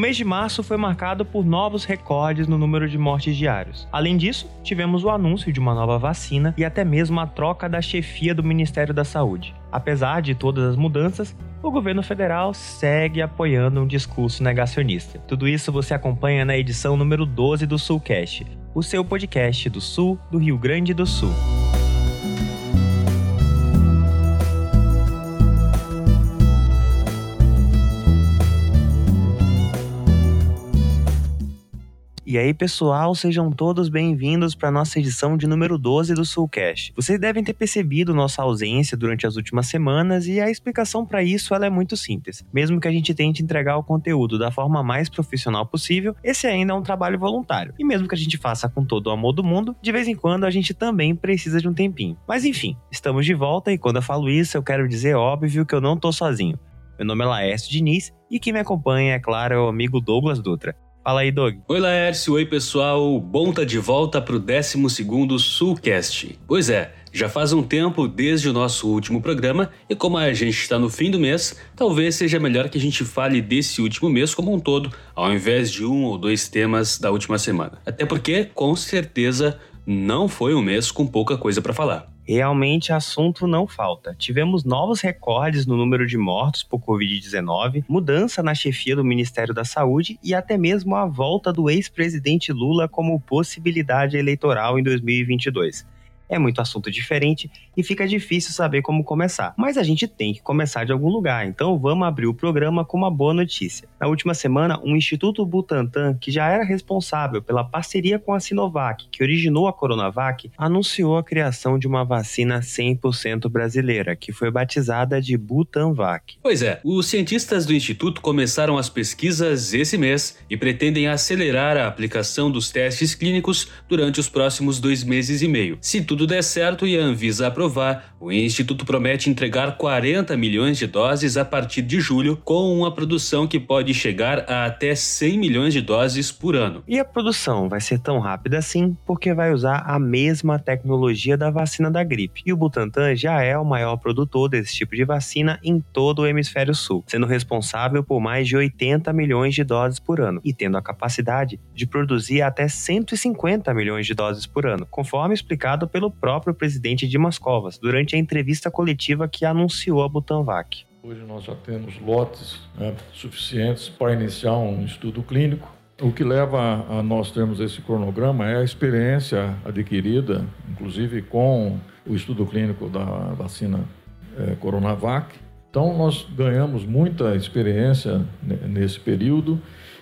mês de março foi marcado por novos recordes no número de mortes diários. Além disso, tivemos o anúncio de uma nova vacina e até mesmo a troca da chefia do Ministério da Saúde. Apesar de todas as mudanças, o governo federal segue apoiando um discurso negacionista. Tudo isso você acompanha na edição número 12 do Sulcast, o seu podcast do Sul do Rio Grande do Sul. E aí, pessoal, sejam todos bem-vindos para nossa edição de número 12 do Soulcast. Vocês devem ter percebido nossa ausência durante as últimas semanas e a explicação para isso ela é muito simples. Mesmo que a gente tente entregar o conteúdo da forma mais profissional possível, esse ainda é um trabalho voluntário. E mesmo que a gente faça com todo o amor do mundo, de vez em quando a gente também precisa de um tempinho. Mas enfim, estamos de volta e quando eu falo isso, eu quero dizer óbvio que eu não tô sozinho. Meu nome é Laércio Diniz e quem me acompanha, é claro, é o amigo Douglas Dutra. Fala aí, Doug. Oi, Laércio. Oi, pessoal. Bom tá de volta pro 12º Sulcast. Pois é, já faz um tempo desde o nosso último programa e como a gente está no fim do mês, talvez seja melhor que a gente fale desse último mês como um todo, ao invés de um ou dois temas da última semana. Até porque, com certeza, não foi um mês com pouca coisa para falar. Realmente assunto não falta. Tivemos novos recordes no número de mortos por Covid-19, mudança na chefia do Ministério da Saúde e até mesmo a volta do ex-presidente Lula como possibilidade eleitoral em 2022 é muito assunto diferente e fica difícil saber como começar. Mas a gente tem que começar de algum lugar, então vamos abrir o programa com uma boa notícia. Na última semana, o Instituto Butantan, que já era responsável pela parceria com a Sinovac, que originou a Coronavac, anunciou a criação de uma vacina 100% brasileira, que foi batizada de Butanvac. Pois é, os cientistas do instituto começaram as pesquisas esse mês e pretendem acelerar a aplicação dos testes clínicos durante os próximos dois meses e meio. Se tudo tudo der certo e a Anvisa aprovar, o Instituto promete entregar 40 milhões de doses a partir de julho, com uma produção que pode chegar a até 100 milhões de doses por ano. E a produção vai ser tão rápida assim porque vai usar a mesma tecnologia da vacina da gripe. E o Butantan já é o maior produtor desse tipo de vacina em todo o hemisfério sul, sendo responsável por mais de 80 milhões de doses por ano e tendo a capacidade de produzir até 150 milhões de doses por ano, conforme explicado pelo próprio presidente Dimas Covas durante a entrevista coletiva que anunciou a Butanvac. Hoje nós já temos lotes né, suficientes para iniciar um estudo clínico. O que leva a nós termos esse cronograma é a experiência adquirida, inclusive com o estudo clínico da vacina é, Coronavac. Então, nós ganhamos muita experiência nesse período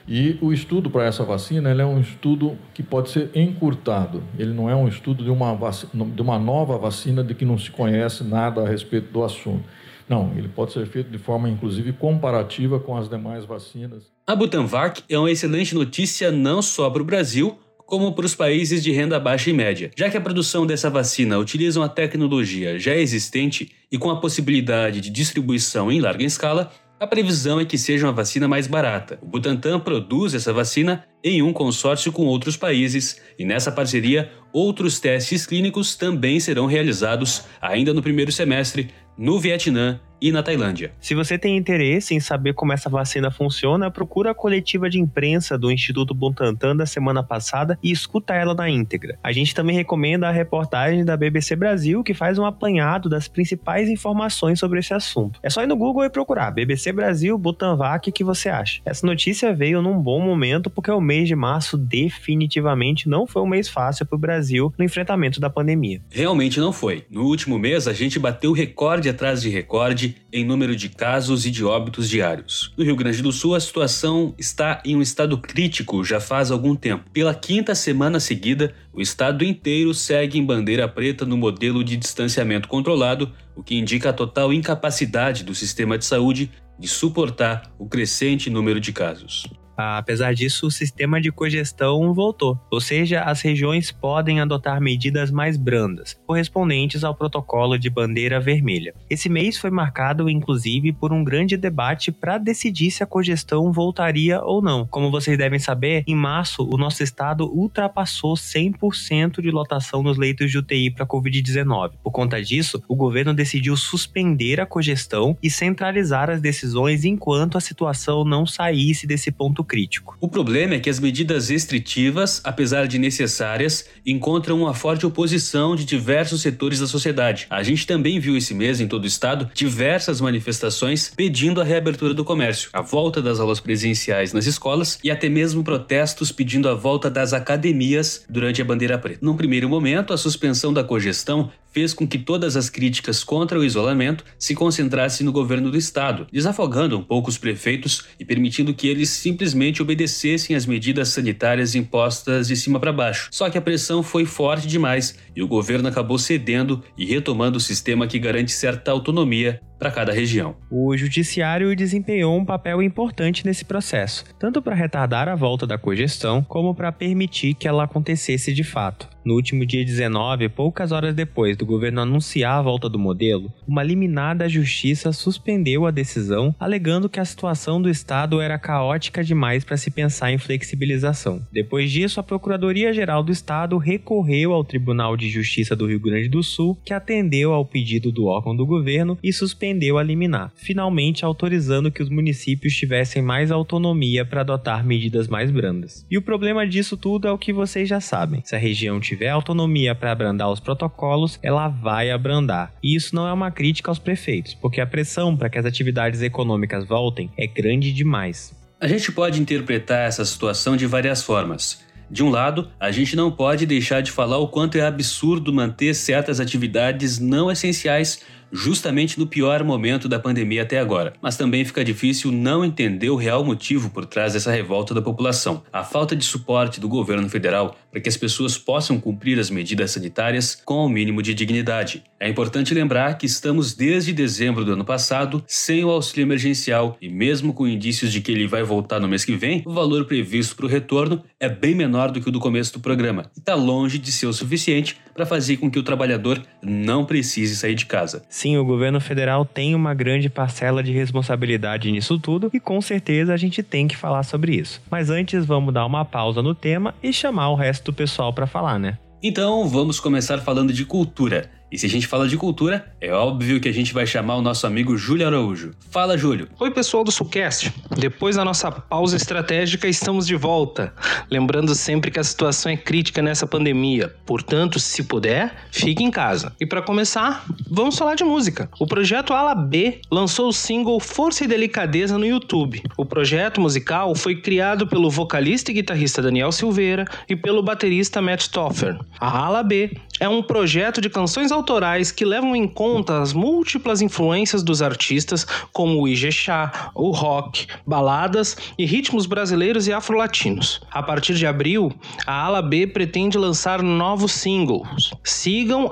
e o estudo para essa vacina é um estudo que pode ser encurtado. Ele não é um estudo de uma, vacina, de uma nova vacina de que não se conhece nada a respeito do assunto. Não, ele pode ser feito de forma, inclusive, comparativa com as demais vacinas. A Butanvac é uma excelente notícia não só para o Brasil, como para os países de renda baixa e média, já que a produção dessa vacina utiliza uma tecnologia já existente e com a possibilidade de distribuição em larga escala, a previsão é que seja uma vacina mais barata. O Butantan produz essa vacina em um consórcio com outros países e nessa parceria outros testes clínicos também serão realizados ainda no primeiro semestre no Vietnã e na Tailândia. Se você tem interesse em saber como essa vacina funciona, procura a coletiva de imprensa do Instituto Butantan da semana passada e escuta ela na íntegra. A gente também recomenda a reportagem da BBC Brasil, que faz um apanhado das principais informações sobre esse assunto. É só ir no Google e procurar BBC Brasil Butanvac que você acha. Essa notícia veio num bom momento porque o mês de março definitivamente não foi um mês fácil para o Brasil no enfrentamento da pandemia. Realmente não foi. No último mês a gente bateu recorde atrás de recorde em número de casos e de óbitos diários. No Rio Grande do Sul, a situação está em um estado crítico já faz algum tempo. Pela quinta semana seguida, o estado inteiro segue em bandeira preta no modelo de distanciamento controlado, o que indica a total incapacidade do sistema de saúde de suportar o crescente número de casos. Apesar disso, o sistema de cogestão voltou, ou seja, as regiões podem adotar medidas mais brandas, correspondentes ao protocolo de bandeira vermelha. Esse mês foi marcado, inclusive, por um grande debate para decidir se a cogestão voltaria ou não. Como vocês devem saber, em março, o nosso estado ultrapassou 100% de lotação nos leitos de UTI para Covid-19. Por conta disso, o governo decidiu suspender a cogestão e centralizar as decisões enquanto a situação não saísse desse ponto crítico. O problema é que as medidas restritivas, apesar de necessárias, encontram uma forte oposição de diversos setores da sociedade. A gente também viu esse mês em todo o estado diversas manifestações pedindo a reabertura do comércio, a volta das aulas presenciais nas escolas e até mesmo protestos pedindo a volta das academias durante a bandeira preta. Num primeiro momento, a suspensão da cogestão fez com que todas as críticas contra o isolamento se concentrassem no governo do estado, desafogando um pouco os prefeitos e permitindo que eles simplesmente obedecessem às medidas sanitárias impostas de cima para baixo. Só que a pressão foi forte demais e o governo acabou cedendo e retomando o sistema que garante certa autonomia para cada região. O judiciário desempenhou um papel importante nesse processo, tanto para retardar a volta da cogestão, como para permitir que ela acontecesse de fato. No último dia 19, poucas horas depois do governo anunciar a volta do modelo, uma liminar da justiça suspendeu a decisão, alegando que a situação do estado era caótica demais para se pensar em flexibilização. Depois disso, a Procuradoria-Geral do Estado recorreu ao Tribunal de Justiça do Rio Grande do Sul, que atendeu ao pedido do órgão do governo e suspendeu a liminar, finalmente autorizando que os municípios tivessem mais autonomia para adotar medidas mais brandas. E o problema disso tudo é o que vocês já sabem. Se a região tiver autonomia para abrandar os protocolos, ela vai abrandar. E isso não é uma crítica aos prefeitos, porque a pressão para que as atividades econômicas voltem é grande demais. A gente pode interpretar essa situação de várias formas. De um lado, a gente não pode deixar de falar o quanto é absurdo manter certas atividades não essenciais justamente no pior momento da pandemia até agora. Mas também fica difícil não entender o real motivo por trás dessa revolta da população. A falta de suporte do governo federal para que as pessoas possam cumprir as medidas sanitárias com o mínimo de dignidade. É importante lembrar que estamos desde dezembro do ano passado sem o auxílio emergencial e mesmo com indícios de que ele vai voltar no mês que vem, o valor previsto para o retorno é bem menor do que o do começo do programa e está longe de ser o suficiente para fazer com que o trabalhador não precise sair de casa. Sim, o governo federal tem uma grande parcela de responsabilidade nisso tudo e com certeza a gente tem que falar sobre isso. Mas antes vamos dar uma pausa no tema e chamar o resto do pessoal para falar, né? Então vamos começar falando de cultura. E se a gente fala de cultura, é óbvio que a gente vai chamar o nosso amigo Júlio Araújo. Fala, Júlio. Oi, pessoal do Sulcast. Depois da nossa pausa estratégica, estamos de volta. Lembrando sempre que a situação é crítica nessa pandemia. Portanto, se puder, fique em casa. E para começar, vamos falar de música. O projeto Ala B lançou o single Força e Delicadeza no YouTube. O projeto musical foi criado pelo vocalista e guitarrista Daniel Silveira e pelo baterista Matt Stoffer. A Ala B é um projeto de canções autorais que levam em conta as múltiplas influências dos artistas, como o Ijexá, o rock, baladas e ritmos brasileiros e afro-latinos. A partir de abril, a Ala B pretende lançar novos singles. Sigam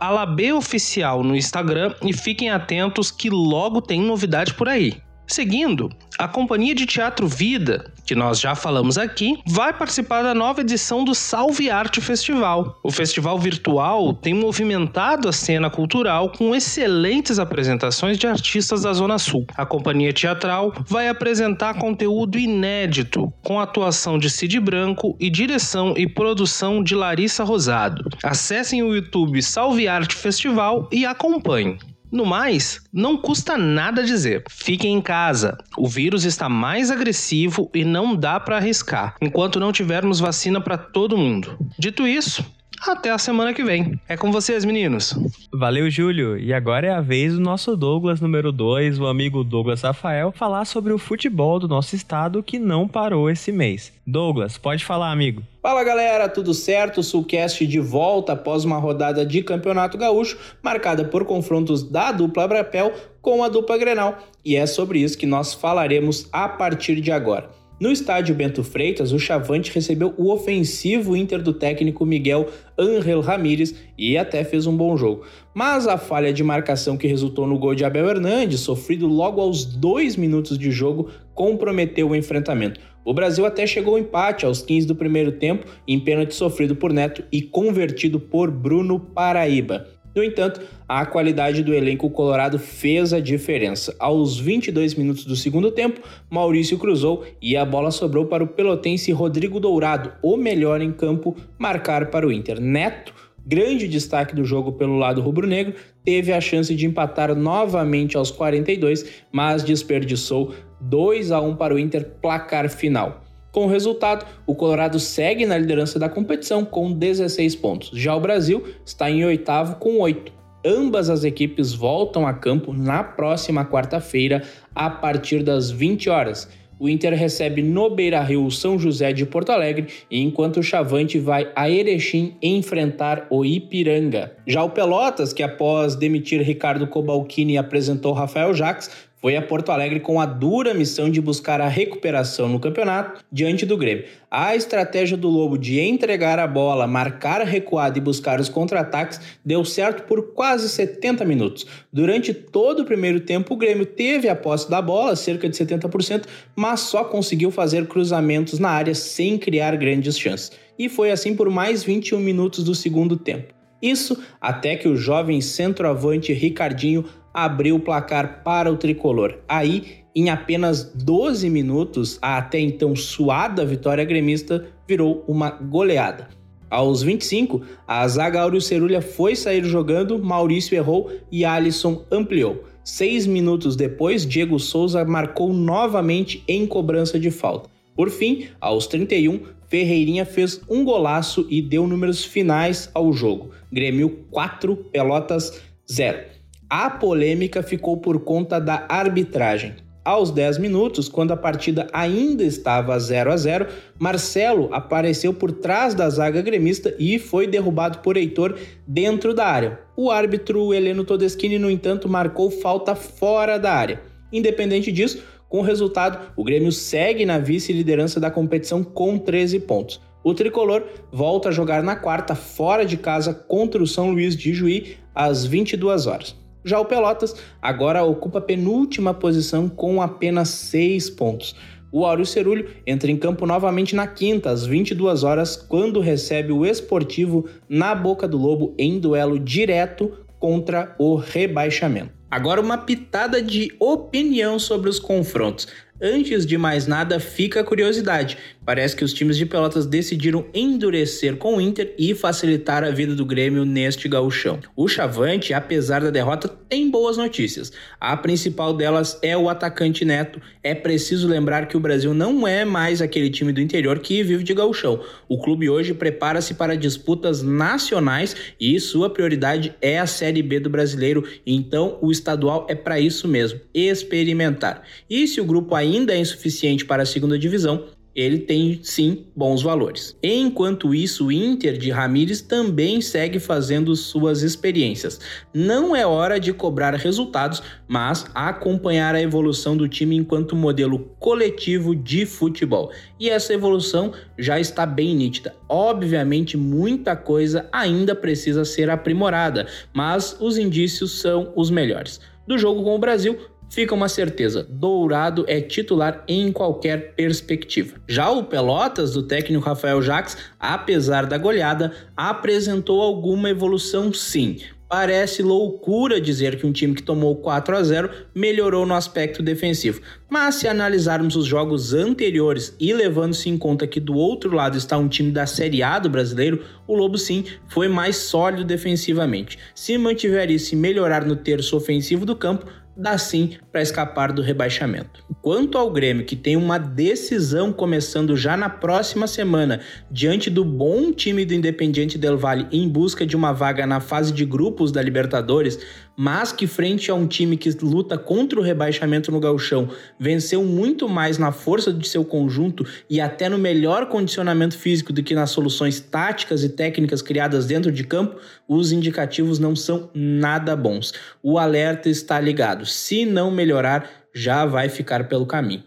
@alaboficial no Instagram e fiquem atentos que logo tem novidade por aí. Seguindo, a Companhia de Teatro Vida, que nós já falamos aqui, vai participar da nova edição do Salve Arte Festival. O festival virtual tem movimentado a cena cultural com excelentes apresentações de artistas da Zona Sul. A companhia teatral vai apresentar conteúdo inédito, com atuação de Cid Branco e direção e produção de Larissa Rosado. Acessem o YouTube Salve Arte Festival e acompanhem. No mais, não custa nada dizer. Fiquem em casa. O vírus está mais agressivo e não dá para arriscar, enquanto não tivermos vacina para todo mundo. Dito isso, até a semana que vem. É com vocês, meninos. Valeu, Júlio. E agora é a vez do nosso Douglas número 2, o amigo Douglas Rafael, falar sobre o futebol do nosso estado que não parou esse mês. Douglas, pode falar, amigo. Fala galera, tudo certo? Sulcast de volta após uma rodada de Campeonato Gaúcho marcada por confrontos da dupla Brapel com a dupla Grenal. E é sobre isso que nós falaremos a partir de agora. No estádio Bento Freitas, o Chavante recebeu o ofensivo Inter do técnico Miguel Ángel Ramírez e até fez um bom jogo. Mas a falha de marcação que resultou no gol de Abel Hernandes, sofrido logo aos dois minutos de jogo, comprometeu o enfrentamento. O Brasil até chegou ao empate aos 15 do primeiro tempo, em pênalti sofrido por Neto e convertido por Bruno Paraíba. No entanto, a qualidade do elenco colorado fez a diferença. Aos 22 minutos do segundo tempo, Maurício cruzou e a bola sobrou para o pelotense Rodrigo Dourado, o melhor em campo, marcar para o Inter. Neto grande destaque do jogo pelo lado rubro-negro, teve a chance de empatar novamente aos 42, mas desperdiçou 2 a 1 para o Inter placar final. Com o resultado, o Colorado segue na liderança da competição com 16 pontos. Já o Brasil está em oitavo com 8. Ambas as equipes voltam a campo na próxima quarta-feira, a partir das 20 horas o Inter recebe no Beira-Rio o São José de Porto Alegre, enquanto o Chavante vai a Erechim enfrentar o Ipiranga. Já o Pelotas, que após demitir Ricardo Cobalcini apresentou Rafael Jacques, foi a Porto Alegre com a dura missão de buscar a recuperação no campeonato diante do Grêmio. A estratégia do Lobo de entregar a bola, marcar a recuada e buscar os contra-ataques deu certo por quase 70 minutos. Durante todo o primeiro tempo, o Grêmio teve a posse da bola, cerca de 70%, mas só conseguiu fazer cruzamentos na área sem criar grandes chances. E foi assim por mais 21 minutos do segundo tempo. Isso até que o jovem centroavante Ricardinho abriu o placar para o tricolor. Aí, em apenas 12 minutos, a até então suada vitória gremista virou uma goleada. Aos 25, a zaga Áureo Cerulha foi sair jogando, Maurício errou e Alisson ampliou. Seis minutos depois, Diego Souza marcou novamente em cobrança de falta. Por fim, aos 31, Ferreirinha fez um golaço e deu números finais ao jogo. Grêmio 4, Pelotas 0. A polêmica ficou por conta da arbitragem. Aos 10 minutos, quando a partida ainda estava 0 a 0, Marcelo apareceu por trás da zaga gremista e foi derrubado por Heitor dentro da área. O árbitro Heleno Todeschini, no entanto, marcou falta fora da área. Independente disso, com o resultado, o Grêmio segue na vice-liderança da competição com 13 pontos. O tricolor volta a jogar na quarta, fora de casa, contra o São Luís de Juí, às 22 horas. Já o Pelotas agora ocupa a penúltima posição com apenas 6 pontos. O Áureo Cerulho entra em campo novamente na quinta, às 22 horas, quando recebe o Esportivo na Boca do Lobo em duelo direto contra o rebaixamento. Agora, uma pitada de opinião sobre os confrontos. Antes de mais nada, fica a curiosidade. Parece que os times de Pelotas decidiram endurecer com o Inter e facilitar a vida do Grêmio neste gauchão. O Chavante, apesar da derrota, tem boas notícias. A principal delas é o atacante Neto. É preciso lembrar que o Brasil não é mais aquele time do interior que vive de gauchão. O clube hoje prepara-se para disputas nacionais e sua prioridade é a Série B do brasileiro. Então, o estadual é para isso mesmo, experimentar. E se o grupo ainda é insuficiente para a segunda divisão, ele tem sim bons valores. Enquanto isso, o Inter de Ramires também segue fazendo suas experiências. Não é hora de cobrar resultados, mas acompanhar a evolução do time enquanto modelo coletivo de futebol. E essa evolução já está bem nítida. Obviamente, muita coisa ainda precisa ser aprimorada, mas os indícios são os melhores. Do jogo com o Brasil, fica uma certeza: Dourado é titular em qualquer perspectiva. Já o Pelotas, do técnico Rafael Jacques, apesar da goleada, apresentou alguma evolução sim. Parece loucura dizer que um time que tomou 4 a 0 melhorou no aspecto defensivo. Mas se analisarmos os jogos anteriores e levando-se em conta que do outro lado está um time da Série A do brasileiro, o Lobo sim foi mais sólido defensivamente. Se mantiver isso e melhorar no terço ofensivo do campo, dá sim para escapar do rebaixamento. Quanto ao Grêmio, que tem uma decisão começando já na próxima semana, diante do bom time do Independiente Del Valle em busca de uma vaga na fase de grupos da Libertadores, mas que frente a um time que luta contra o rebaixamento no gauchão, venceu muito mais na força de seu conjunto e até no melhor condicionamento físico do que nas soluções táticas e técnicas criadas dentro de campo, os indicativos não são nada bons. O alerta está ligado. Se não melhorar, já vai ficar pelo caminho.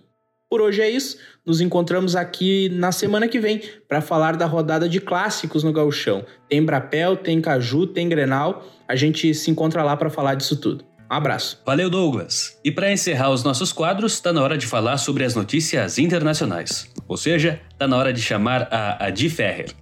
Por hoje é isso. Nos encontramos aqui na semana que vem para falar da rodada de clássicos no Gauchão. Tem Brapel, tem Caju, tem Grenal. A gente se encontra lá para falar disso tudo. Um abraço. Valeu, Douglas. E para encerrar os nossos quadros, está na hora de falar sobre as notícias internacionais. Ou seja, está na hora de chamar a Adi Ferrer.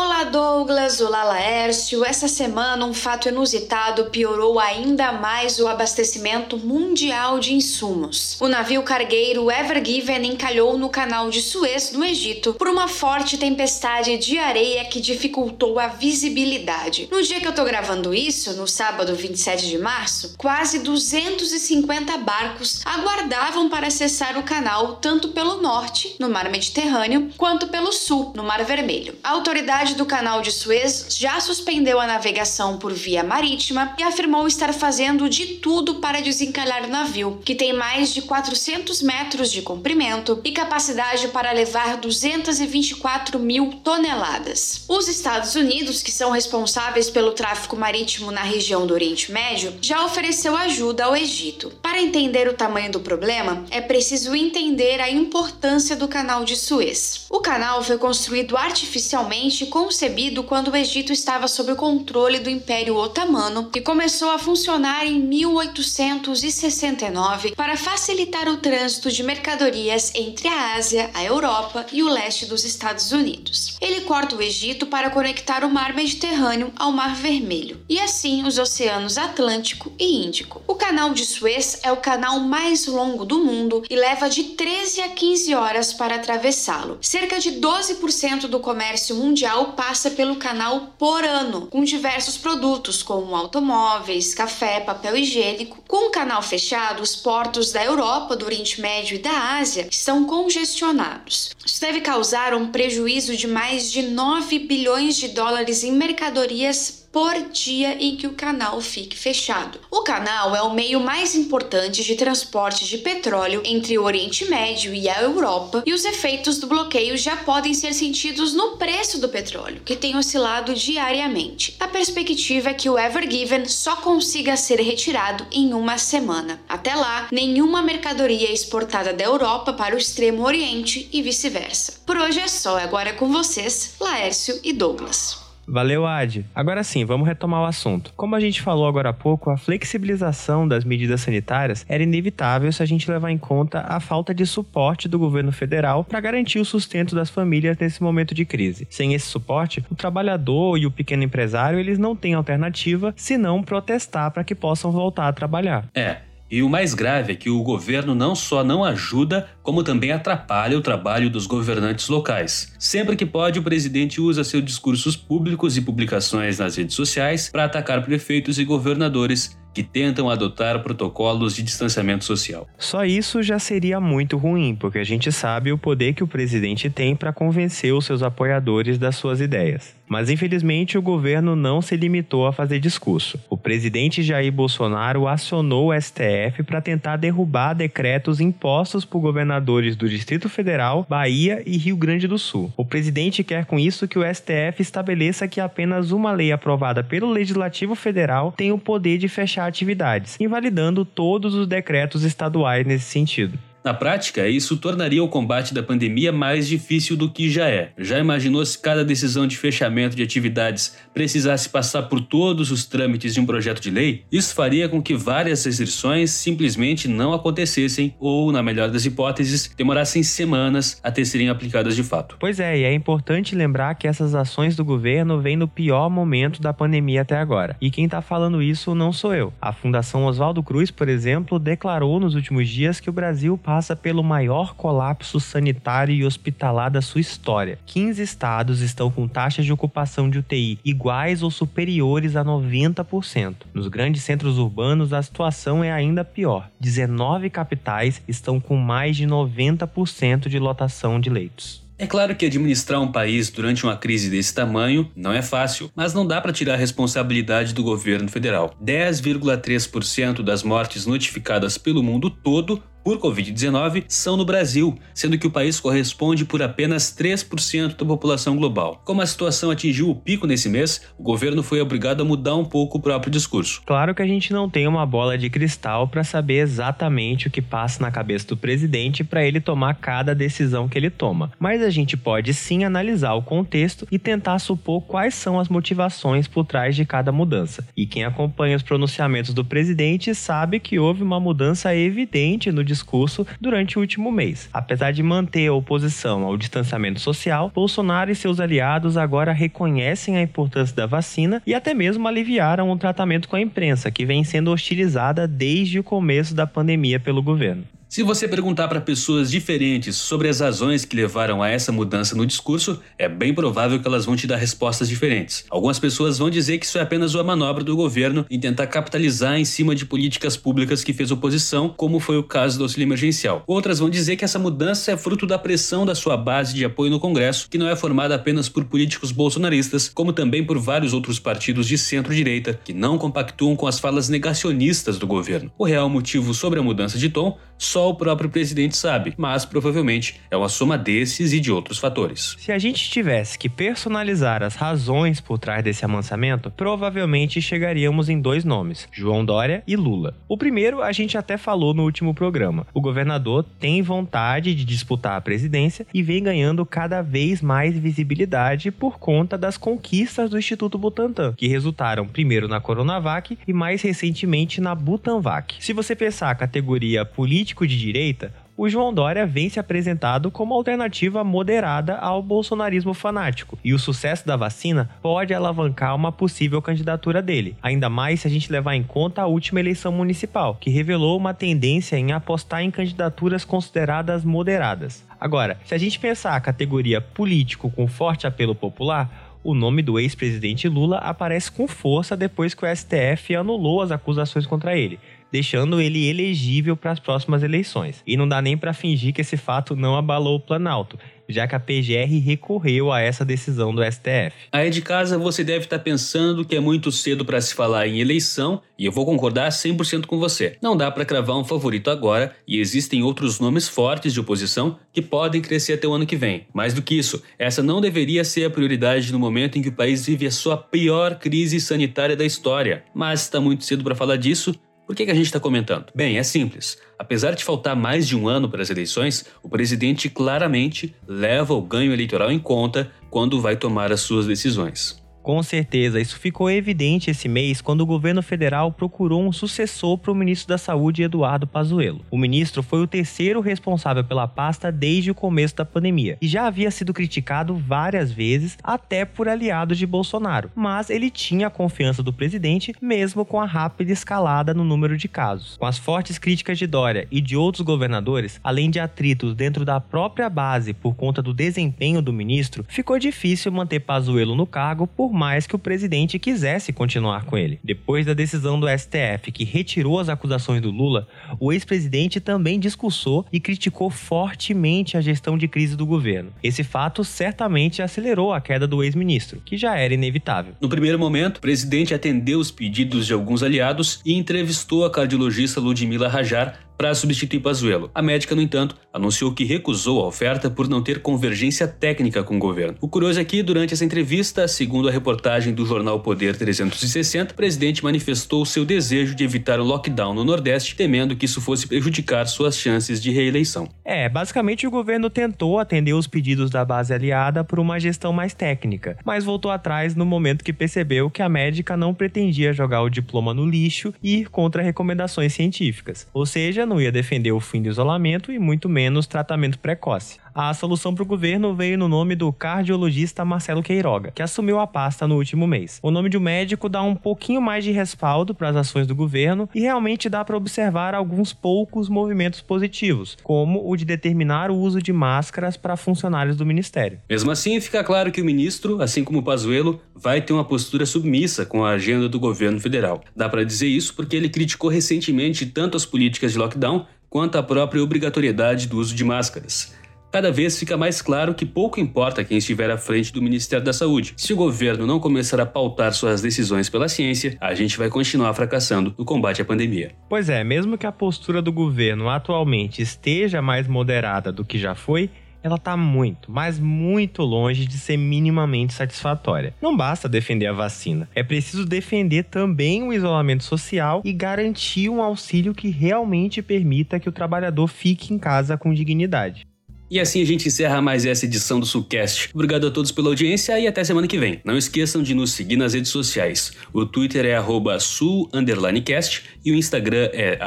Olá Douglas, olá Laércio. Essa semana um fato inusitado piorou ainda mais o abastecimento mundial de insumos. O navio cargueiro Ever Given encalhou no canal de Suez, no Egito, por uma forte tempestade de areia que dificultou a visibilidade. No dia que eu tô gravando isso, no sábado 27 de março, quase 250 barcos aguardavam para acessar o canal tanto pelo norte, no mar Mediterrâneo, quanto pelo sul, no Mar Vermelho. A autoridade autoridade do Canal de Suez já suspendeu a navegação por via marítima e afirmou estar fazendo de tudo para desencalhar o navio, que tem mais de 400 metros de comprimento e capacidade para levar 224 mil toneladas. Os Estados Unidos, que são responsáveis pelo tráfico marítimo na região do Oriente Médio, já ofereceu ajuda ao Egito. Para entender o tamanho do problema, é preciso entender a importância do Canal de Suez. O canal foi construído artificialmente concebido quando o Egito estava sob o controle do Império Otomano, que começou a funcionar em 1869 para facilitar o trânsito de mercadorias entre a Ásia, a Europa e o leste dos Estados Unidos. Ele corta o Egito para conectar o Mar Mediterrâneo ao Mar Vermelho e assim os oceanos Atlântico e Índico. O Canal de Suez é o canal mais longo do mundo e leva de 13 a 15 horas para atravessá-lo. Cerca de 12% do comércio mundial passa pelo canal por ano, com diversos produtos como automóveis, café, papel higiênico. Com o canal fechado, os portos da Europa, do Oriente Médio e da Ásia estão congestionados. Isso deve causar um prejuízo de mais de 9 bilhões de dólares em mercadorias por dia em que o canal fique fechado. O canal é o meio mais importante de transporte de petróleo entre o Oriente Médio e a Europa, e os efeitos do bloqueio já podem ser sentidos no preço do petróleo, que tem oscilado diariamente. A perspectiva é que o Ever Given só consiga ser retirado em uma semana. Até lá, nenhuma mercadoria é exportada da Europa para o extremo Oriente e vice-versa. Por hoje é só, agora é com vocês, Laércio e Douglas. Valeu, Ad. Agora sim, vamos retomar o assunto. Como a gente falou agora há pouco, a flexibilização das medidas sanitárias era inevitável se a gente levar em conta a falta de suporte do governo federal para garantir o sustento das famílias nesse momento de crise. Sem esse suporte, o trabalhador e o pequeno empresário eles não têm alternativa senão protestar para que possam voltar a trabalhar. É, e o mais grave é que o governo não só não ajuda, como também atrapalha o trabalho dos governantes locais. Sempre que pode, o presidente usa seus discursos públicos e publicações nas redes sociais para atacar prefeitos e governadores que tentam adotar protocolos de distanciamento social. Só isso já seria muito ruim, porque a gente sabe o poder que o presidente tem para convencer os seus apoiadores das suas ideias. Mas infelizmente o governo não se limitou a fazer discurso. O presidente Jair Bolsonaro acionou o STF para tentar derrubar decretos impostos por governadores do Distrito Federal, Bahia e Rio Grande do Sul. O presidente quer com isso que o STF estabeleça que apenas uma lei aprovada pelo Legislativo Federal tem o poder de fechar atividades, invalidando todos os decretos estaduais nesse sentido. Na prática, isso tornaria o combate da pandemia mais difícil do que já é. Já imaginou se cada decisão de fechamento de atividades precisasse passar por todos os trâmites de um projeto de lei? Isso faria com que várias restrições simplesmente não acontecessem ou, na melhor das hipóteses, demorassem semanas até serem aplicadas de fato. Pois é, e é importante lembrar que essas ações do governo vêm no pior momento da pandemia até agora. E quem está falando isso não sou eu. A Fundação Oswaldo Cruz, por exemplo, declarou nos últimos dias que o Brasil passa passa pelo maior colapso sanitário e hospitalar da sua história. 15 estados estão com taxas de ocupação de UTI iguais ou superiores a 90%. Nos grandes centros urbanos, a situação é ainda pior. 19 capitais estão com mais de 90% de lotação de leitos. É claro que administrar um país durante uma crise desse tamanho não é fácil, mas não dá para tirar a responsabilidade do governo federal. 10,3% das mortes notificadas pelo mundo todo por Covid-19 são no Brasil, sendo que o país corresponde por apenas 3% da população global. Como a situação atingiu o pico nesse mês, o governo foi obrigado a mudar um pouco o próprio discurso. Claro que a gente não tem uma bola de cristal para saber exatamente o que passa na cabeça do presidente para ele tomar cada decisão que ele toma, mas a gente pode sim analisar o contexto e tentar supor quais são as motivações por trás de cada mudança. E quem acompanha os pronunciamentos do presidente sabe que houve uma mudança evidente no discurso discurso durante o último mês. Apesar de manter a oposição ao distanciamento social, Bolsonaro e seus aliados agora reconhecem a importância da vacina e até mesmo aliviaram o tratamento com a imprensa, que vem sendo hostilizada desde o começo da pandemia pelo governo. Se você perguntar para pessoas diferentes sobre as razões que levaram a essa mudança no discurso, é bem provável que elas vão te dar respostas diferentes. Algumas pessoas vão dizer que isso é apenas uma manobra do governo em tentar capitalizar em cima de políticas públicas que fez oposição, como foi o caso do auxílio emergencial. Outras vão dizer que essa mudança é fruto da pressão da sua base de apoio no Congresso, que não é formada apenas por políticos bolsonaristas, como também por vários outros partidos de centro-direita que não compactuam com as falas negacionistas do governo. O real motivo sobre a mudança de tom só o próprio presidente sabe, mas provavelmente é uma soma desses e de outros fatores. Se a gente tivesse que personalizar as razões por trás desse amansamento, provavelmente chegaríamos em dois nomes: João Dória e Lula. O primeiro a gente até falou no último programa. O governador tem vontade de disputar a presidência e vem ganhando cada vez mais visibilidade por conta das conquistas do Instituto Butantan, que resultaram primeiro na Coronavac e mais recentemente na Butanvac. Se você pensar a categoria político de direita, o João Dória vem se apresentado como alternativa moderada ao bolsonarismo fanático, e o sucesso da vacina pode alavancar uma possível candidatura dele, ainda mais se a gente levar em conta a última eleição municipal, que revelou uma tendência em apostar em candidaturas consideradas moderadas. Agora, se a gente pensar a categoria político com forte apelo popular, o nome do ex-presidente Lula aparece com força depois que o STF anulou as acusações contra ele, deixando ele elegível para as próximas eleições. E não dá nem para fingir que esse fato não abalou o Planalto, já que a PGR recorreu a essa decisão do STF. Aí de casa você deve estar tá pensando que é muito cedo para se falar em eleição, e eu vou concordar 100% com você. Não dá para cravar um favorito agora, e existem outros nomes fortes de oposição que podem crescer até o ano que vem. Mais do que isso, essa não deveria ser a prioridade no momento em que o país vive a sua pior crise sanitária da história. Mas está muito cedo para falar disso, por que, que a gente está comentando? Bem, é simples. Apesar de faltar mais de um ano para as eleições, o presidente claramente leva o ganho eleitoral em conta quando vai tomar as suas decisões. Com certeza, isso ficou evidente esse mês quando o governo federal procurou um sucessor para o ministro da Saúde, Eduardo Pazuello. O ministro foi o terceiro responsável pela pasta desde o começo da pandemia e já havia sido criticado várias vezes, até por aliados de Bolsonaro, mas ele tinha a confiança do presidente mesmo com a rápida escalada no número de casos. Com as fortes críticas de Dória e de outros governadores, além de atritos dentro da própria base por conta do desempenho do ministro, ficou difícil manter Pazuello no cargo por mais que o presidente quisesse continuar com ele. Depois da decisão do STF que retirou as acusações do Lula, o ex-presidente também discursou e criticou fortemente a gestão de crise do governo. Esse fato certamente acelerou a queda do ex-ministro, que já era inevitável. No primeiro momento, o presidente atendeu os pedidos de alguns aliados e entrevistou a cardiologista Ludmila Rajar para substituir Pazuello. A médica, no entanto, anunciou que recusou a oferta por não ter convergência técnica com o governo. O curioso é que, durante essa entrevista, segundo a reportagem do jornal Poder 360, o presidente manifestou seu desejo de evitar o lockdown no Nordeste, temendo que isso fosse prejudicar suas chances de reeleição. É, basicamente o governo tentou atender os pedidos da base aliada por uma gestão mais técnica, mas voltou atrás no momento que percebeu que a médica não pretendia jogar o diploma no lixo e ir contra recomendações científicas. Ou seja, não ia defender o fim do isolamento e muito menos tratamento precoce. A solução para o governo veio no nome do cardiologista Marcelo Queiroga, que assumiu a pasta no último mês. O nome de um médico dá um pouquinho mais de respaldo para as ações do governo e realmente dá para observar alguns poucos movimentos positivos, como o de determinar o uso de máscaras para funcionários do ministério. Mesmo assim, fica claro que o ministro, assim como o Pazuello, vai ter uma postura submissa com a agenda do governo federal. Dá para dizer isso porque ele criticou recentemente tanto as políticas de lockdown quanto a própria obrigatoriedade do uso de máscaras. Cada vez fica mais claro que pouco importa quem estiver à frente do Ministério da Saúde. Se o governo não começar a pautar suas decisões pela ciência, a gente vai continuar fracassando no combate à pandemia. Pois é, mesmo que a postura do governo atualmente esteja mais moderada do que já foi, ela está muito, mas muito longe de ser minimamente satisfatória. Não basta defender a vacina, é preciso defender também o isolamento social e garantir um auxílio que realmente permita que o trabalhador fique em casa com dignidade. E assim a gente encerra mais essa edição do Sulcast. Obrigado a todos pela audiência e até semana que vem. Não esqueçam de nos seguir nas redes sociais. O Twitter é sul_cast e o Instagram é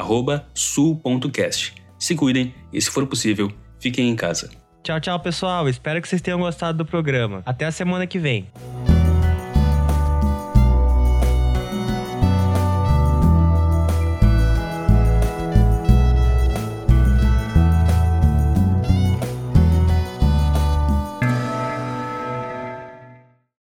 sul.cast. se cuidem e, se for possível, fiquem em casa. Tchau, tchau, pessoal. Espero que vocês tenham gostado do programa. Até a semana que vem.